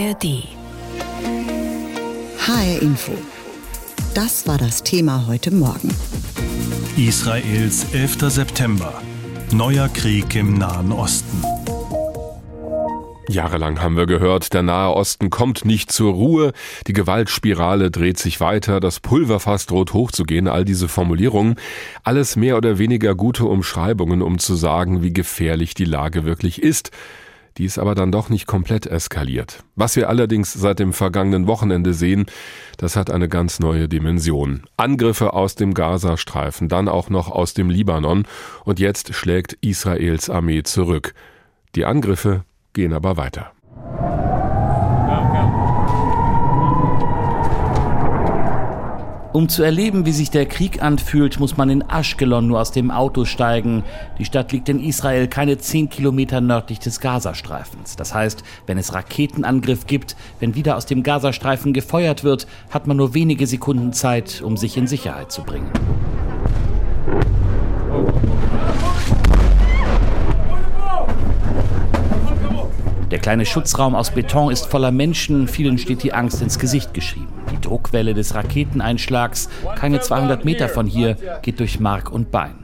ARD. HR Info. Das war das Thema heute Morgen. Israels 11. September. Neuer Krieg im Nahen Osten. Jahrelang haben wir gehört, der Nahe Osten kommt nicht zur Ruhe, die Gewaltspirale dreht sich weiter, das Pulverfass droht hochzugehen, all diese Formulierungen, alles mehr oder weniger gute Umschreibungen, um zu sagen, wie gefährlich die Lage wirklich ist. Die ist aber dann doch nicht komplett eskaliert. Was wir allerdings seit dem vergangenen Wochenende sehen, das hat eine ganz neue Dimension. Angriffe aus dem Gazastreifen, dann auch noch aus dem Libanon und jetzt schlägt Israels Armee zurück. Die Angriffe gehen aber weiter. Um zu erleben, wie sich der Krieg anfühlt, muss man in Ashkelon nur aus dem Auto steigen. Die Stadt liegt in Israel keine zehn Kilometer nördlich des Gazastreifens. Das heißt, wenn es Raketenangriff gibt, wenn wieder aus dem Gazastreifen gefeuert wird, hat man nur wenige Sekunden Zeit, um sich in Sicherheit zu bringen. Der kleine Schutzraum aus Beton ist voller Menschen, vielen steht die Angst ins Gesicht geschrieben. Die Druckwelle des Raketeneinschlags, keine 200 Meter von hier, geht durch Mark und Bein.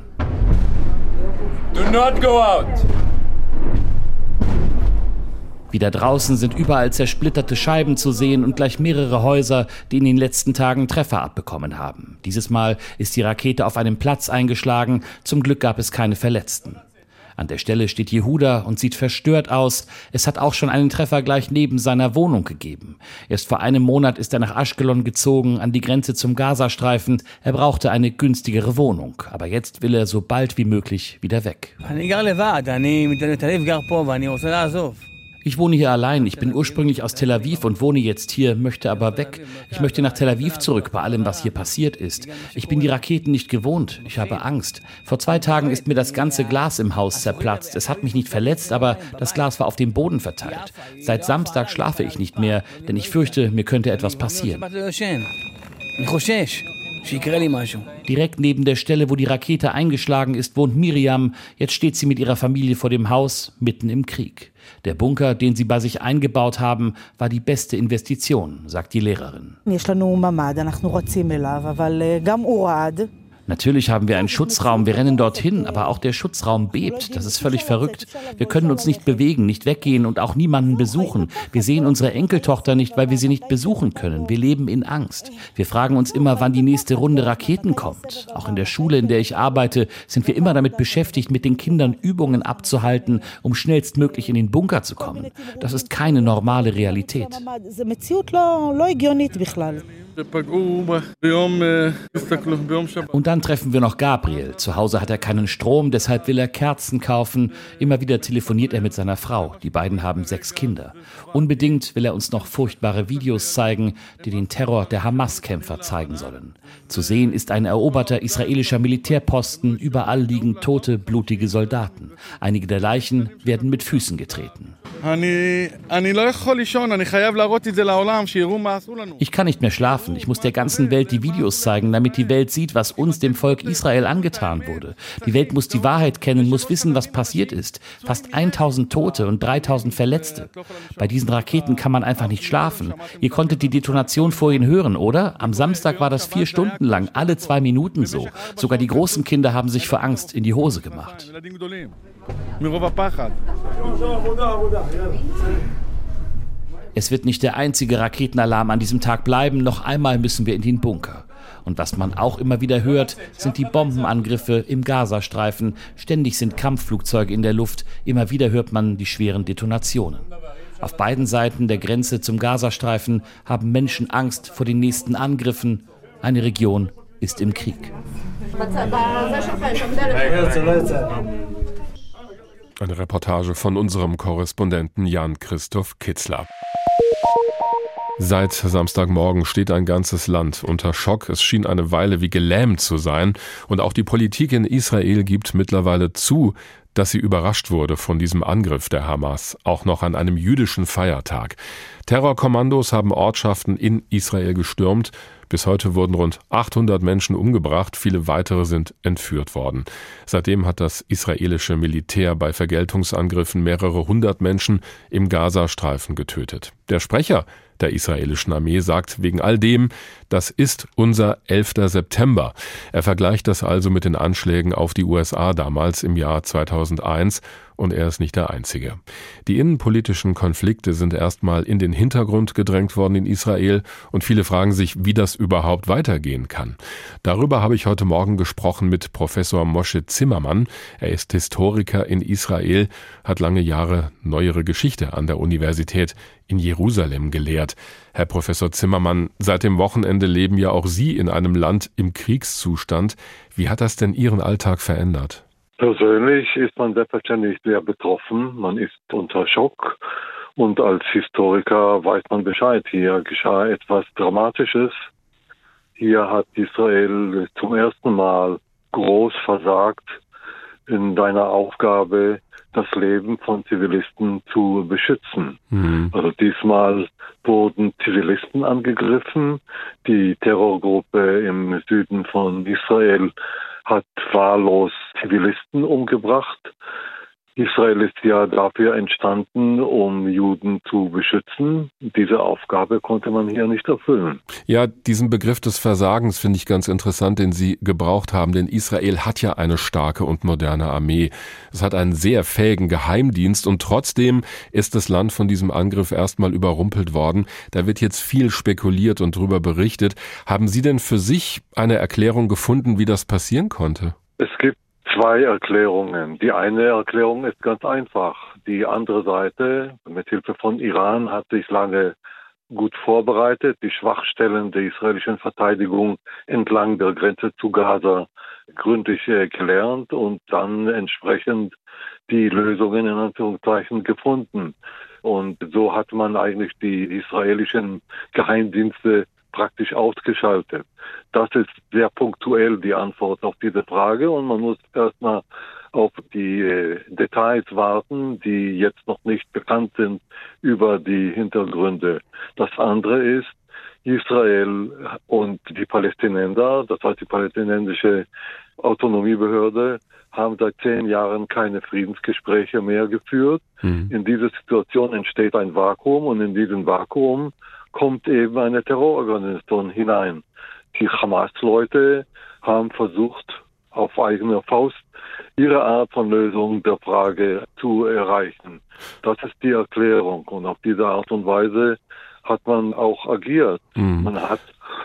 Do not go out. Wieder draußen sind überall zersplitterte Scheiben zu sehen und gleich mehrere Häuser, die in den letzten Tagen Treffer abbekommen haben. Dieses Mal ist die Rakete auf einem Platz eingeschlagen. Zum Glück gab es keine Verletzten. An der Stelle steht Jehuda und sieht verstört aus. Es hat auch schon einen Treffer gleich neben seiner Wohnung gegeben. Erst vor einem Monat ist er nach Ashkelon gezogen, an die Grenze zum Gazastreifen. Er brauchte eine günstigere Wohnung. Aber jetzt will er so bald wie möglich wieder weg. Ich wohne hier allein. Ich bin ursprünglich aus Tel Aviv und wohne jetzt hier, möchte aber weg. Ich möchte nach Tel Aviv zurück bei allem, was hier passiert ist. Ich bin die Raketen nicht gewohnt. Ich habe Angst. Vor zwei Tagen ist mir das ganze Glas im Haus zerplatzt. Es hat mich nicht verletzt, aber das Glas war auf dem Boden verteilt. Seit Samstag schlafe ich nicht mehr, denn ich fürchte, mir könnte etwas passieren. Direkt neben der Stelle, wo die Rakete eingeschlagen ist, wohnt Miriam. Jetzt steht sie mit ihrer Familie vor dem Haus, mitten im Krieg. Der Bunker, den sie bei sich eingebaut haben, war die beste Investition, sagt die Lehrerin. Natürlich haben wir einen Schutzraum, wir rennen dorthin, aber auch der Schutzraum bebt. Das ist völlig verrückt. Wir können uns nicht bewegen, nicht weggehen und auch niemanden besuchen. Wir sehen unsere Enkeltochter nicht, weil wir sie nicht besuchen können. Wir leben in Angst. Wir fragen uns immer, wann die nächste Runde Raketen kommt. Auch in der Schule, in der ich arbeite, sind wir immer damit beschäftigt, mit den Kindern Übungen abzuhalten, um schnellstmöglich in den Bunker zu kommen. Das ist keine normale Realität. Und dann treffen wir noch Gabriel. Zu Hause hat er keinen Strom, deshalb will er Kerzen kaufen. Immer wieder telefoniert er mit seiner Frau. Die beiden haben sechs Kinder. Unbedingt will er uns noch furchtbare Videos zeigen, die den Terror der Hamas-Kämpfer zeigen sollen. Zu sehen ist ein eroberter israelischer Militärposten. Überall liegen tote, blutige Soldaten. Einige der Leichen werden mit Füßen getreten. Ich kann nicht mehr schlafen. Ich muss der ganzen Welt die Videos zeigen, damit die Welt sieht, was uns, dem Volk Israel, angetan wurde. Die Welt muss die Wahrheit kennen, muss wissen, was passiert ist. Fast 1000 Tote und 3000 Verletzte. Bei diesen Raketen kann man einfach nicht schlafen. Ihr konntet die Detonation vorhin hören, oder? Am Samstag war das vier Stunden lang, alle zwei Minuten so. Sogar die großen Kinder haben sich vor Angst in die Hose gemacht. Es wird nicht der einzige Raketenalarm an diesem Tag bleiben. Noch einmal müssen wir in den Bunker. Und was man auch immer wieder hört, sind die Bombenangriffe im Gazastreifen. Ständig sind Kampfflugzeuge in der Luft. Immer wieder hört man die schweren Detonationen. Auf beiden Seiten der Grenze zum Gazastreifen haben Menschen Angst vor den nächsten Angriffen. Eine Region ist im Krieg. Eine Reportage von unserem Korrespondenten Jan Christoph Kitzler. Seit Samstagmorgen steht ein ganzes Land unter Schock. Es schien eine Weile wie gelähmt zu sein. Und auch die Politik in Israel gibt mittlerweile zu, dass sie überrascht wurde von diesem Angriff der Hamas, auch noch an einem jüdischen Feiertag. Terrorkommandos haben Ortschaften in Israel gestürmt. Bis heute wurden rund 800 Menschen umgebracht, viele weitere sind entführt worden. Seitdem hat das israelische Militär bei Vergeltungsangriffen mehrere hundert Menschen im Gazastreifen getötet. Der Sprecher der israelischen Armee sagt wegen all dem, das ist unser 11. September. Er vergleicht das also mit den Anschlägen auf die USA damals im Jahr 2001 und er ist nicht der Einzige. Die innenpolitischen Konflikte sind erstmal in den Hintergrund gedrängt worden in Israel und viele fragen sich, wie das überhaupt weitergehen kann. Darüber habe ich heute Morgen gesprochen mit Professor Moshe Zimmermann. Er ist Historiker in Israel, hat lange Jahre neuere Geschichte an der Universität in Jerusalem gelehrt. Herr Professor Zimmermann, seit dem Wochenende leben ja auch Sie in einem Land im Kriegszustand. Wie hat das denn Ihren Alltag verändert? Persönlich ist man selbstverständlich sehr betroffen. Man ist unter Schock. Und als Historiker weiß man Bescheid. Hier geschah etwas Dramatisches. Hier hat Israel zum ersten Mal groß versagt in seiner Aufgabe, das Leben von Zivilisten zu beschützen. Mhm. Also diesmal wurden Zivilisten angegriffen. Die Terrorgruppe im Süden von Israel hat wahllos Zivilisten umgebracht. Israel ist ja dafür entstanden, um Juden zu beschützen. Diese Aufgabe konnte man hier nicht erfüllen. Ja, diesen Begriff des Versagens finde ich ganz interessant, den Sie gebraucht haben, denn Israel hat ja eine starke und moderne Armee. Es hat einen sehr fähigen Geheimdienst und trotzdem ist das Land von diesem Angriff erstmal überrumpelt worden. Da wird jetzt viel spekuliert und darüber berichtet. Haben Sie denn für sich eine Erklärung gefunden, wie das passieren konnte? Es gibt zwei Erklärungen. Die eine Erklärung ist ganz einfach. Die andere Seite, mit Hilfe von Iran, hat sich lange gut vorbereitet, die Schwachstellen der israelischen Verteidigung entlang der Grenze zu Gaza gründlich gelernt und dann entsprechend die Lösungen in Anführungszeichen gefunden. Und so hat man eigentlich die israelischen Geheimdienste praktisch ausgeschaltet. Das ist sehr punktuell die Antwort auf diese Frage und man muss erstmal auf die äh, Details warten, die jetzt noch nicht bekannt sind über die Hintergründe. Das andere ist, Israel und die Palästinenser, das heißt die palästinensische Autonomiebehörde, haben seit zehn Jahren keine Friedensgespräche mehr geführt. Mhm. In dieser Situation entsteht ein Vakuum und in diesem Vakuum kommt eben eine Terrororganisation hinein. Die Hamas-Leute haben versucht, auf eigene Faust ihre Art von Lösung der Frage zu erreichen. Das ist die Erklärung. Und auf diese Art und Weise hat man auch agiert. Mhm. Man hat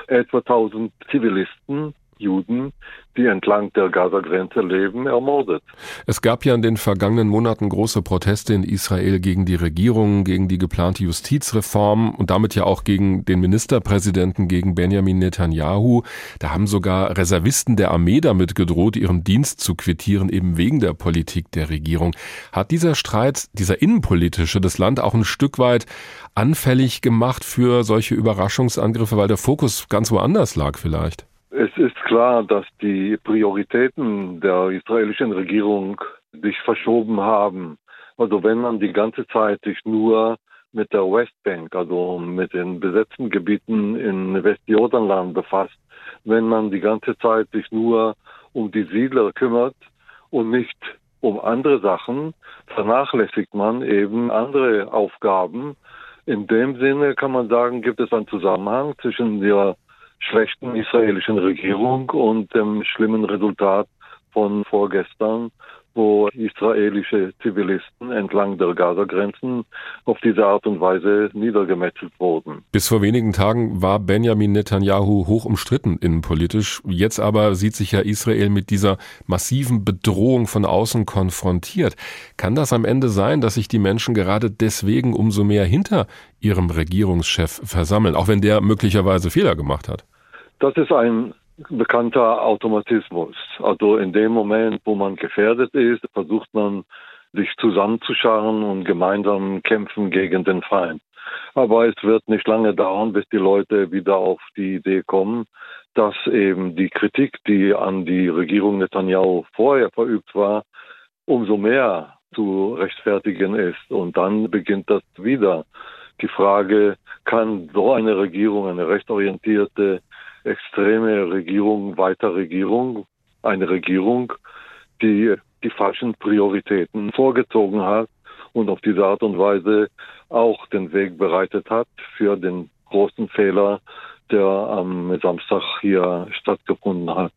etwa 1000 Zivilisten Juden, die entlang der Gaza-Grenze leben, ermordet. Es gab ja in den vergangenen Monaten große Proteste in Israel gegen die Regierung, gegen die geplante Justizreform und damit ja auch gegen den Ministerpräsidenten, gegen Benjamin Netanyahu. Da haben sogar Reservisten der Armee damit gedroht, ihren Dienst zu quittieren, eben wegen der Politik der Regierung. Hat dieser Streit, dieser innenpolitische, das Land auch ein Stück weit anfällig gemacht für solche Überraschungsangriffe, weil der Fokus ganz woanders lag vielleicht? Es ist klar, dass die Prioritäten der israelischen Regierung sich verschoben haben. Also wenn man die ganze Zeit sich nur mit der Westbank, also mit den besetzten Gebieten in Westjordanland befasst, wenn man die ganze Zeit sich nur um die Siedler kümmert und nicht um andere Sachen, vernachlässigt man eben andere Aufgaben. In dem Sinne kann man sagen, gibt es einen Zusammenhang zwischen der schlechten israelischen Regierung und dem schlimmen Resultat von vorgestern, wo israelische Zivilisten entlang der Gaza-Grenzen auf diese Art und Weise niedergemetzelt wurden. Bis vor wenigen Tagen war Benjamin Netanyahu hoch umstritten innenpolitisch. Jetzt aber sieht sich ja Israel mit dieser massiven Bedrohung von außen konfrontiert. Kann das am Ende sein, dass sich die Menschen gerade deswegen umso mehr hinter ihrem Regierungschef versammeln, auch wenn der möglicherweise Fehler gemacht hat? Das ist ein bekannter Automatismus. Also in dem Moment, wo man gefährdet ist, versucht man sich zusammenzuscharren und gemeinsam kämpfen gegen den Feind. Aber es wird nicht lange dauern, bis die Leute wieder auf die Idee kommen, dass eben die Kritik, die an die Regierung Netanyahu vorher verübt war, umso mehr zu rechtfertigen ist. Und dann beginnt das wieder. Die Frage, kann so eine Regierung, eine rechtsorientierte extreme Regierung, weiter Regierung, eine Regierung, die die falschen Prioritäten vorgezogen hat und auf diese Art und Weise auch den Weg bereitet hat für den großen Fehler, der am Samstag hier stattgefunden hat.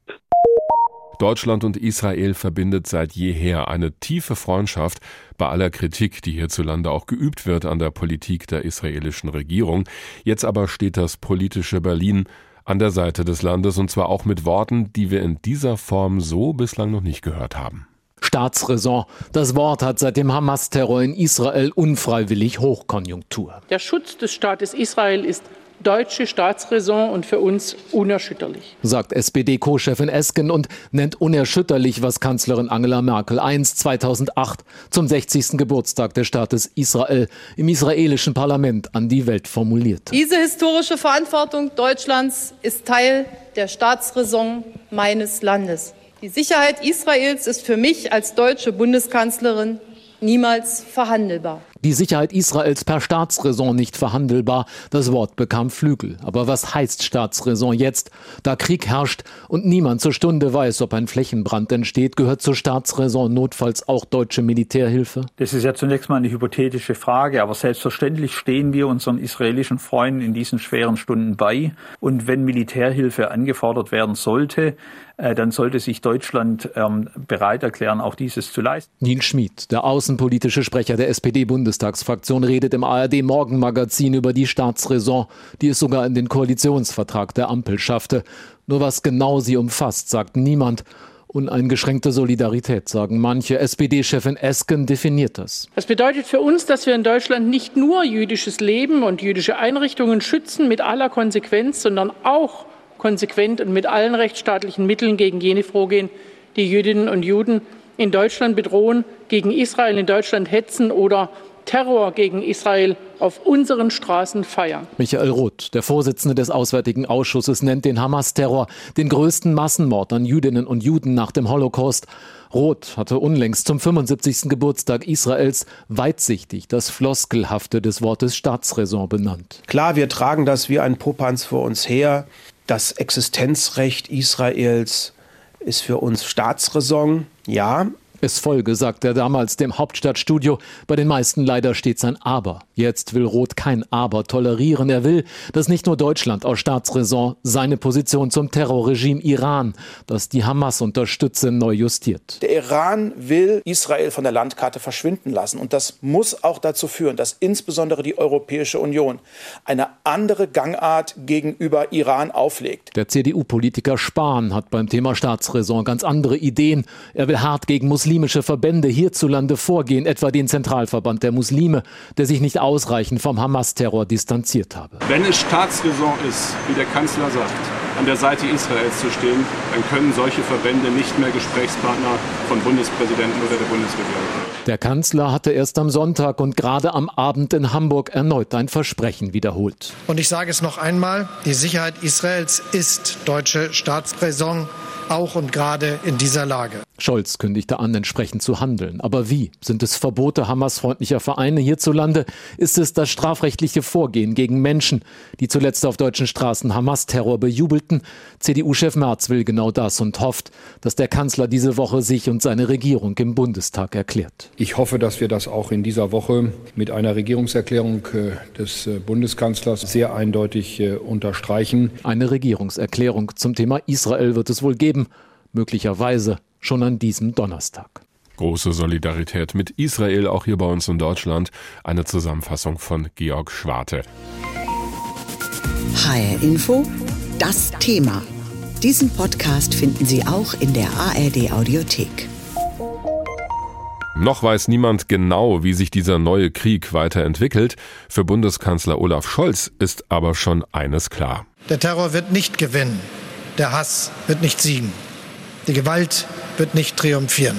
Deutschland und Israel verbindet seit jeher eine tiefe Freundschaft bei aller Kritik, die hierzulande auch geübt wird an der Politik der israelischen Regierung. Jetzt aber steht das politische Berlin an der Seite des Landes und zwar auch mit Worten, die wir in dieser Form so bislang noch nicht gehört haben. Staatsräson. Das Wort hat seit dem Hamas-Terror in Israel unfreiwillig Hochkonjunktur. Der Schutz des Staates Israel ist deutsche Staatsräson und für uns unerschütterlich. Sagt SPD-Co-Chefin Esken und nennt unerschütterlich, was Kanzlerin Angela Merkel einst 2008 zum 60. Geburtstag des Staates Israel im israelischen Parlament an die Welt formuliert. Diese historische Verantwortung Deutschlands ist Teil der Staatsräson meines Landes. Die Sicherheit Israels ist für mich als deutsche Bundeskanzlerin niemals verhandelbar die Sicherheit Israels per Staatsräson nicht verhandelbar. Das Wort bekam Flügel. Aber was heißt Staatsräson jetzt? Da Krieg herrscht und niemand zur Stunde weiß, ob ein Flächenbrand entsteht, gehört zur Staatsräson notfalls auch deutsche Militärhilfe? Das ist ja zunächst mal eine hypothetische Frage, aber selbstverständlich stehen wir unseren israelischen Freunden in diesen schweren Stunden bei. Und wenn Militärhilfe angefordert werden sollte, dann sollte sich Deutschland ähm, bereit erklären, auch dieses zu leisten. Nils Schmid, der außenpolitische Sprecher der SPD-Bundestagsfraktion, redet im ARD-Morgenmagazin über die Staatsräson, die es sogar in den Koalitionsvertrag der Ampel schaffte. Nur was genau sie umfasst, sagt niemand. Uneingeschränkte Solidarität, sagen manche. SPD-Chefin Esken definiert das. Das bedeutet für uns, dass wir in Deutschland nicht nur jüdisches Leben und jüdische Einrichtungen schützen mit aller Konsequenz, sondern auch konsequent und mit allen rechtsstaatlichen Mitteln gegen jene vorgehen, die Jüdinnen und Juden in Deutschland bedrohen, gegen Israel in Deutschland hetzen oder Terror gegen Israel auf unseren Straßen feiern. Michael Roth, der Vorsitzende des Auswärtigen Ausschusses, nennt den Hamas-Terror den größten Massenmord an Jüdinnen und Juden nach dem Holocaust. Roth hatte unlängst zum 75. Geburtstag Israels weitsichtig das Floskelhafte des Wortes Staatsräson benannt. Klar, wir tragen das wie ein Popanz vor uns her. Das Existenzrecht Israels ist für uns Staatsräson, ja, es folge, sagt er damals dem Hauptstadtstudio. Bei den meisten leider stets ein Aber. Jetzt will Roth kein Aber tolerieren. Er will, dass nicht nur Deutschland aus Staatsräson seine Position zum Terrorregime Iran, das die Hamas unterstütze, neu justiert. Der Iran will Israel von der Landkarte verschwinden lassen. Und das muss auch dazu führen, dass insbesondere die Europäische Union eine andere Gangart gegenüber Iran auflegt. Der CDU-Politiker Spahn hat beim Thema Staatsräson ganz andere Ideen. Er will hart gegen Muslime muslimische Verbände hierzulande vorgehen, etwa den Zentralverband der Muslime, der sich nicht ausreichend vom Hamas-Terror distanziert habe. Wenn es Staatsräson ist, wie der Kanzler sagt, an der Seite Israels zu stehen, dann können solche Verbände nicht mehr Gesprächspartner von Bundespräsidenten oder der Bundesregierung sein. Der Kanzler hatte erst am Sonntag und gerade am Abend in Hamburg erneut ein Versprechen wiederholt. Und ich sage es noch einmal, die Sicherheit Israels ist deutsche Staatsräson auch und gerade in dieser Lage. Scholz kündigte an, entsprechend zu handeln. Aber wie? Sind es Verbote Hamas-freundlicher Vereine hierzulande? Ist es das strafrechtliche Vorgehen gegen Menschen, die zuletzt auf deutschen Straßen Hamas-Terror bejubelten? CDU-Chef Merz will genau das und hofft, dass der Kanzler diese Woche sich und seine Regierung im Bundestag erklärt. Ich hoffe, dass wir das auch in dieser Woche mit einer Regierungserklärung äh, des äh, Bundeskanzlers sehr eindeutig äh, unterstreichen. Eine Regierungserklärung zum Thema Israel wird es wohl geben, möglicherweise schon an diesem Donnerstag. Große Solidarität mit Israel, auch hier bei uns in Deutschland. Eine Zusammenfassung von Georg Schwarte. HR Info, das Thema. Diesen Podcast finden Sie auch in der ARD Audiothek. Noch weiß niemand genau, wie sich dieser neue Krieg weiterentwickelt. Für Bundeskanzler Olaf Scholz ist aber schon eines klar. Der Terror wird nicht gewinnen. Der Hass wird nicht siegen. Die Gewalt wird nicht triumphieren.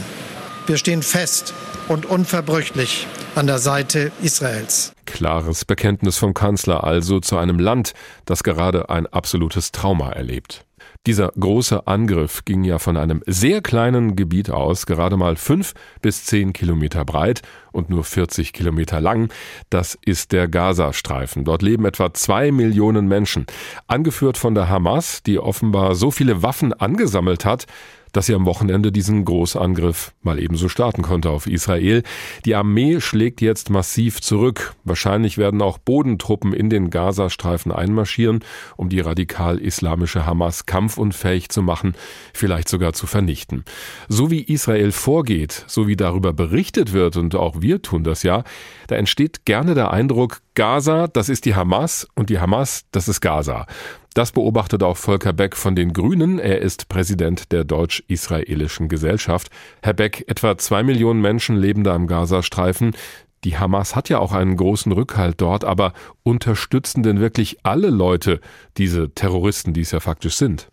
Wir stehen fest und unverbrüchlich an der Seite Israels. Klares Bekenntnis vom Kanzler also zu einem Land, das gerade ein absolutes Trauma erlebt. Dieser große Angriff ging ja von einem sehr kleinen Gebiet aus, gerade mal fünf bis zehn Kilometer breit und nur 40 Kilometer lang. Das ist der Gazastreifen. Dort leben etwa zwei Millionen Menschen. Angeführt von der Hamas, die offenbar so viele Waffen angesammelt hat, dass sie am Wochenende diesen Großangriff mal ebenso starten konnte auf Israel. Die Armee schlägt jetzt massiv zurück. Wahrscheinlich werden auch Bodentruppen in den Gazastreifen einmarschieren, um die radikal-islamische Hamas kampfunfähig zu machen, vielleicht sogar zu vernichten. So wie Israel vorgeht, so wie darüber berichtet wird, und auch wir tun das ja, da entsteht gerne der Eindruck, Gaza, das ist die Hamas und die Hamas, das ist Gaza. Das beobachtet auch Volker Beck von den Grünen. Er ist Präsident der Deutsch-Israelischen Gesellschaft. Herr Beck, etwa zwei Millionen Menschen leben da im Gazastreifen. Die Hamas hat ja auch einen großen Rückhalt dort, aber unterstützen denn wirklich alle Leute diese Terroristen, die es ja faktisch sind?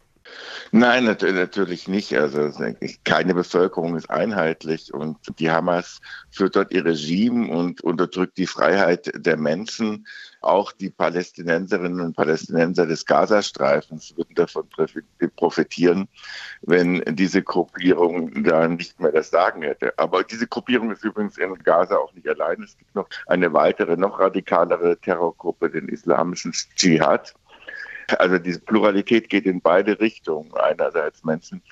Nein, natürlich nicht. Also keine Bevölkerung ist einheitlich und die Hamas führt dort ihr Regime und unterdrückt die Freiheit der Menschen. Auch die Palästinenserinnen und Palästinenser des Gazastreifens würden davon profitieren, wenn diese Gruppierung da nicht mehr das Sagen hätte. Aber diese Gruppierung ist übrigens in Gaza auch nicht allein. Es gibt noch eine weitere, noch radikalere Terrorgruppe, den islamischen Dschihad also diese Pluralität geht in beide Richtungen. Einerseits Menschen,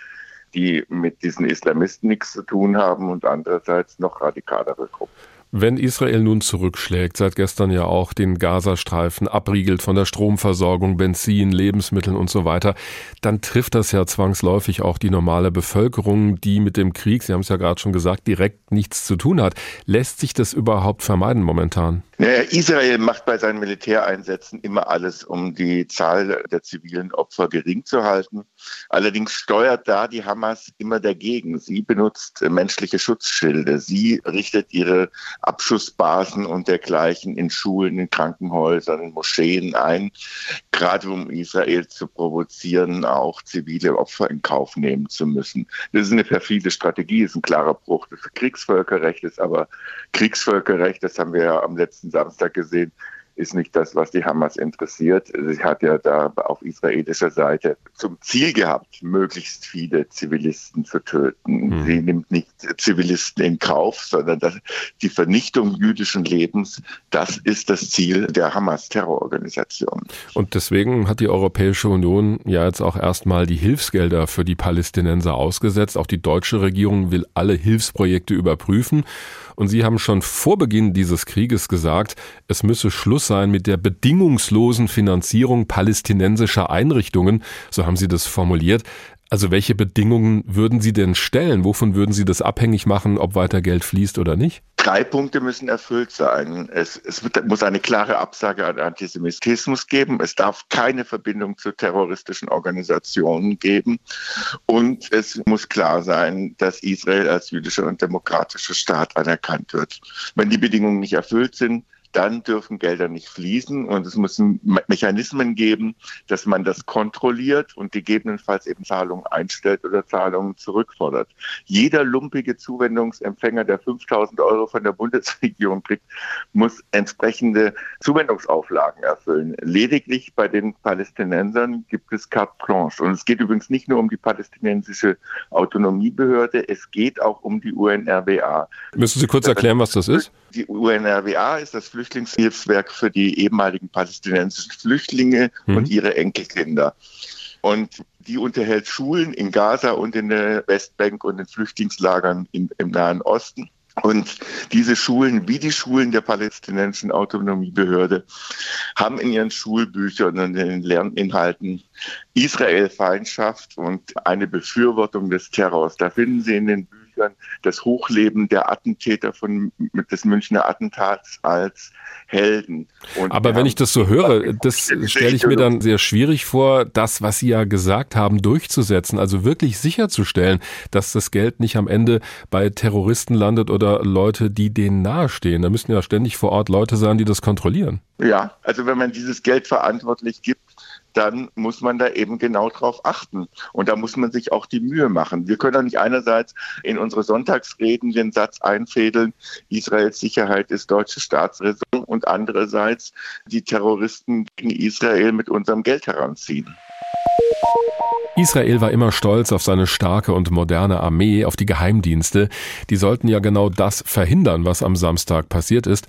die mit diesen Islamisten nichts zu tun haben und andererseits noch radikalere Gruppen. Wenn Israel nun zurückschlägt, seit gestern ja auch den Gazastreifen abriegelt von der Stromversorgung, Benzin, Lebensmitteln und so weiter, dann trifft das ja zwangsläufig auch die normale Bevölkerung, die mit dem Krieg, Sie haben es ja gerade schon gesagt, direkt nichts zu tun hat. Lässt sich das überhaupt vermeiden momentan? Naja, Israel macht bei seinen Militäreinsätzen immer alles, um die Zahl der zivilen Opfer gering zu halten. Allerdings steuert da die Hamas immer dagegen. Sie benutzt menschliche Schutzschilde. Sie richtet ihre Abschussbasen und dergleichen in Schulen, in Krankenhäusern, in Moscheen ein, gerade um Israel zu provozieren, auch zivile Opfer in Kauf nehmen zu müssen. Das ist eine perfide Strategie, ist ein klarer Bruch des Kriegsvölkerrechts, aber Kriegsvölkerrecht, das haben wir ja am letzten Samstag gesehen, ist nicht das, was die Hamas interessiert. Sie hat ja da auf israelischer Seite zum Ziel gehabt, möglichst viele Zivilisten zu töten. Mhm. Sie nimmt nicht Zivilisten in Kauf, sondern das, die Vernichtung jüdischen Lebens, das ist das Ziel der Hamas-Terrororganisation. Und deswegen hat die Europäische Union ja jetzt auch erstmal die Hilfsgelder für die Palästinenser ausgesetzt. Auch die deutsche Regierung will alle Hilfsprojekte überprüfen. Und Sie haben schon vor Beginn dieses Krieges gesagt, es müsse Schluss sein mit der bedingungslosen Finanzierung palästinensischer Einrichtungen. So haben Sie das formuliert. Also welche Bedingungen würden Sie denn stellen? Wovon würden Sie das abhängig machen, ob weiter Geld fließt oder nicht? Drei Punkte müssen erfüllt sein. Es, es wird, muss eine klare Absage an Antisemitismus geben. Es darf keine Verbindung zu terroristischen Organisationen geben. Und es muss klar sein, dass Israel als jüdischer und demokratischer Staat anerkannt wird. Wenn die Bedingungen nicht erfüllt sind, dann dürfen Gelder nicht fließen und es müssen Mechanismen geben, dass man das kontrolliert und gegebenenfalls eben Zahlungen einstellt oder Zahlungen zurückfordert. Jeder lumpige Zuwendungsempfänger, der 5000 Euro von der Bundesregierung kriegt, muss entsprechende Zuwendungsauflagen erfüllen. Lediglich bei den Palästinensern gibt es carte blanche. Und es geht übrigens nicht nur um die palästinensische Autonomiebehörde, es geht auch um die UNRWA. Müssen Sie kurz erklären, was das ist? Die UNRWA ist das Flüchtlingshilfswerk für die ehemaligen palästinensischen Flüchtlinge mhm. und ihre Enkelkinder. Und die unterhält Schulen in Gaza und in der Westbank und in Flüchtlingslagern im, im Nahen Osten. Und diese Schulen, wie die Schulen der palästinensischen Autonomiebehörde, haben in ihren Schulbüchern und in den Lerninhalten Israel-Feindschaft und eine Befürwortung des Terrors. Da finden Sie in den Büchern Büchern das Hochleben der Attentäter von, des Münchner Attentats als Helden. Und Aber wenn ich das so höre, das stelle ich mir dann sehr schwierig vor, das, was Sie ja gesagt haben, durchzusetzen, also wirklich sicherzustellen, dass das Geld nicht am Ende bei Terroristen landet oder Leute, die denen nahestehen. Da müssen ja ständig vor Ort Leute sein, die das kontrollieren. Ja, also wenn man dieses Geld verantwortlich gibt, dann muss man da eben genau drauf achten. Und da muss man sich auch die Mühe machen. Wir können doch nicht einerseits in unsere Sonntagsreden den Satz einfädeln, Israels Sicherheit ist deutsche Staatsräson und andererseits die Terroristen gegen Israel mit unserem Geld heranziehen. Israel war immer stolz auf seine starke und moderne Armee, auf die Geheimdienste. Die sollten ja genau das verhindern, was am Samstag passiert ist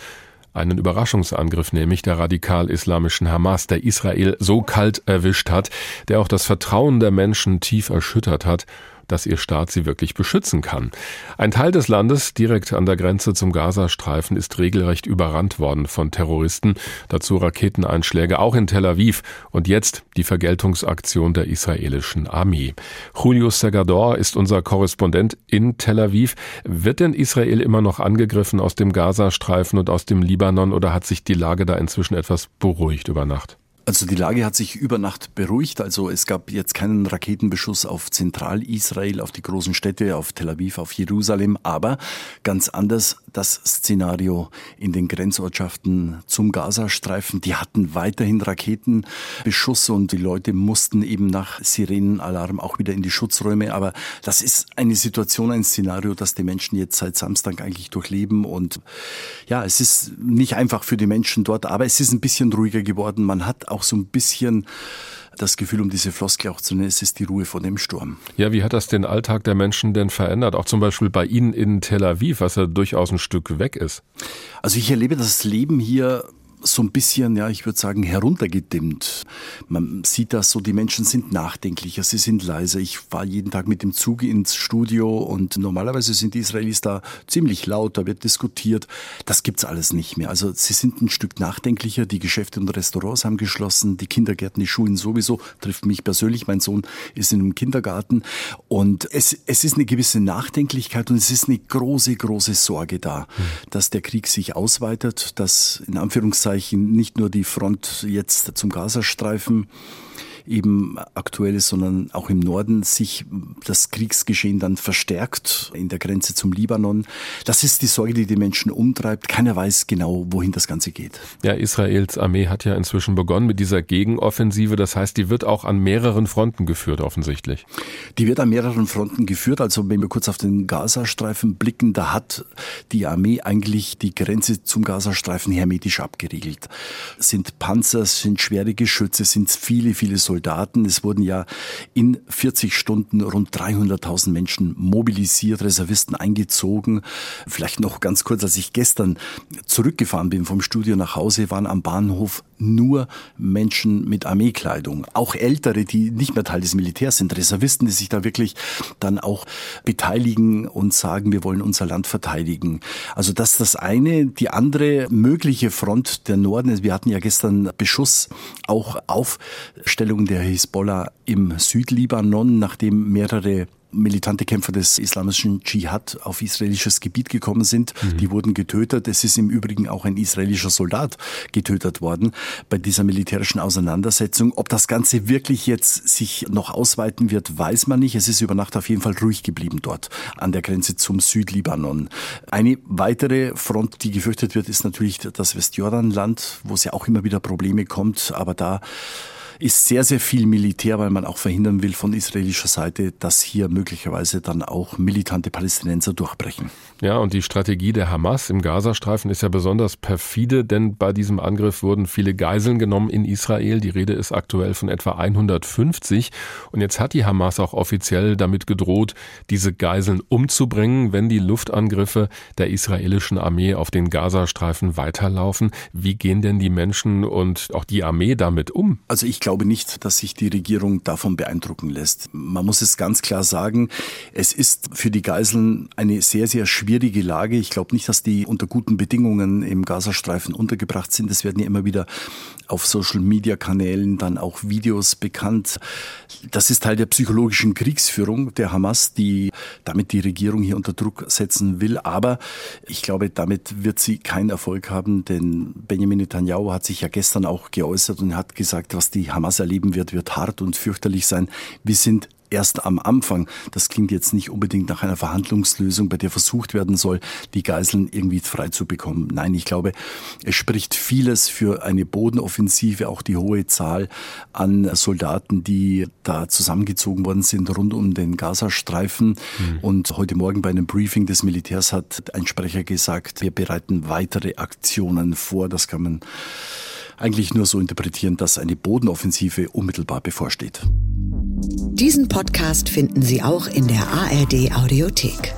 einen Überraschungsangriff nämlich der radikal-islamischen Hamas, der Israel so kalt erwischt hat, der auch das Vertrauen der Menschen tief erschüttert hat dass ihr Staat sie wirklich beschützen kann. Ein Teil des Landes direkt an der Grenze zum Gazastreifen ist regelrecht überrannt worden von Terroristen, dazu Raketeneinschläge auch in Tel Aviv und jetzt die Vergeltungsaktion der israelischen Armee. Julius Segador ist unser Korrespondent in Tel Aviv. Wird denn Israel immer noch angegriffen aus dem Gazastreifen und aus dem Libanon oder hat sich die Lage da inzwischen etwas beruhigt über Nacht? Also die Lage hat sich über Nacht beruhigt. Also es gab jetzt keinen Raketenbeschuss auf Zentralisrael, auf die großen Städte, auf Tel Aviv, auf Jerusalem. Aber ganz anders das Szenario in den Grenzortschaften zum Gazastreifen. Die hatten weiterhin Raketenbeschuss und die Leute mussten eben nach Sirenenalarm auch wieder in die Schutzräume. Aber das ist eine Situation, ein Szenario, das die Menschen jetzt seit Samstag eigentlich durchleben. Und ja, es ist nicht einfach für die Menschen dort, aber es ist ein bisschen ruhiger geworden. Man hat auch so ein bisschen das Gefühl, um diese Floskel auch zu nennen, es ist die Ruhe vor dem Sturm. Ja, wie hat das den Alltag der Menschen denn verändert? Auch zum Beispiel bei Ihnen in Tel Aviv, was ja durchaus ein Stück weg ist. Also ich erlebe das Leben hier so ein bisschen, ja, ich würde sagen, heruntergedimmt. Man sieht das so, die Menschen sind nachdenklicher, sie sind leiser. Ich fahre jeden Tag mit dem Zug ins Studio und normalerweise sind die Israelis da ziemlich laut, da wird diskutiert. Das gibt's alles nicht mehr. Also sie sind ein Stück nachdenklicher, die Geschäfte und Restaurants haben geschlossen, die Kindergärten, die Schulen sowieso, trifft mich persönlich, mein Sohn ist in einem Kindergarten und es, es ist eine gewisse Nachdenklichkeit und es ist eine große, große Sorge da, mhm. dass der Krieg sich ausweitet, dass in Anführungszeichen Anführungszeichen nicht nur die Front jetzt zum Gazastreifen eben aktuell ist, sondern auch im Norden sich das Kriegsgeschehen dann verstärkt in der Grenze zum Libanon. Das ist die Sorge, die die Menschen umtreibt. Keiner weiß genau, wohin das Ganze geht. Ja, Israels Armee hat ja inzwischen begonnen mit dieser Gegenoffensive. Das heißt, die wird auch an mehreren Fronten geführt, offensichtlich. Die wird an mehreren Fronten geführt. Also wenn wir kurz auf den Gazastreifen blicken, da hat die Armee eigentlich die Grenze zum Gazastreifen hermetisch abgeriegelt. Sind Panzer, sind schwere Geschütze, sind viele, viele Soldaten Soldaten. Es wurden ja in 40 Stunden rund 300.000 Menschen mobilisiert, Reservisten eingezogen. Vielleicht noch ganz kurz, als ich gestern zurückgefahren bin vom Studio nach Hause, waren am Bahnhof nur Menschen mit Armeekleidung. Auch Ältere, die nicht mehr Teil des Militärs sind, Reservisten, die sich da wirklich dann auch beteiligen und sagen, wir wollen unser Land verteidigen. Also das ist das eine. Die andere mögliche Front der Norden, wir hatten ja gestern Beschuss, auch Aufstellungen Bewegung der Hisbollah im Südlibanon, nachdem mehrere militante Kämpfer des islamischen Dschihad auf israelisches Gebiet gekommen sind. Mhm. Die wurden getötet. Es ist im Übrigen auch ein israelischer Soldat getötet worden bei dieser militärischen Auseinandersetzung. Ob das Ganze wirklich jetzt sich noch ausweiten wird, weiß man nicht. Es ist über Nacht auf jeden Fall ruhig geblieben dort an der Grenze zum Südlibanon. Eine weitere Front, die gefürchtet wird, ist natürlich das Westjordanland, wo es ja auch immer wieder Probleme kommt. Aber da ist sehr, sehr viel Militär, weil man auch verhindern will von israelischer Seite, dass hier möglicherweise dann auch militante Palästinenser durchbrechen. Ja, und die Strategie der Hamas im Gazastreifen ist ja besonders perfide, denn bei diesem Angriff wurden viele Geiseln genommen in Israel. Die Rede ist aktuell von etwa 150. Und jetzt hat die Hamas auch offiziell damit gedroht, diese Geiseln umzubringen, wenn die Luftangriffe der israelischen Armee auf den Gazastreifen weiterlaufen. Wie gehen denn die Menschen und auch die Armee damit um? Also ich glaube, glaube nicht, dass sich die Regierung davon beeindrucken lässt. Man muss es ganz klar sagen, es ist für die Geiseln eine sehr, sehr schwierige Lage. Ich glaube nicht, dass die unter guten Bedingungen im Gazastreifen untergebracht sind. Es werden ja immer wieder auf Social-Media-Kanälen dann auch Videos bekannt. Das ist Teil der psychologischen Kriegsführung der Hamas, die damit die Regierung hier unter Druck setzen will. Aber ich glaube, damit wird sie keinen Erfolg haben, denn Benjamin Netanyahu hat sich ja gestern auch geäußert und hat gesagt, was die Hamas Hamas erleben wird, wird hart und fürchterlich sein. Wir sind erst am Anfang. Das klingt jetzt nicht unbedingt nach einer Verhandlungslösung, bei der versucht werden soll, die Geiseln irgendwie frei zu bekommen. Nein, ich glaube, es spricht vieles für eine Bodenoffensive, auch die hohe Zahl an Soldaten, die da zusammengezogen worden sind rund um den Gazastreifen. Mhm. Und heute Morgen bei einem Briefing des Militärs hat ein Sprecher gesagt, wir bereiten weitere Aktionen vor. Das kann man eigentlich nur so interpretieren, dass eine Bodenoffensive unmittelbar bevorsteht. Diesen Podcast finden Sie auch in der ARD Audiothek.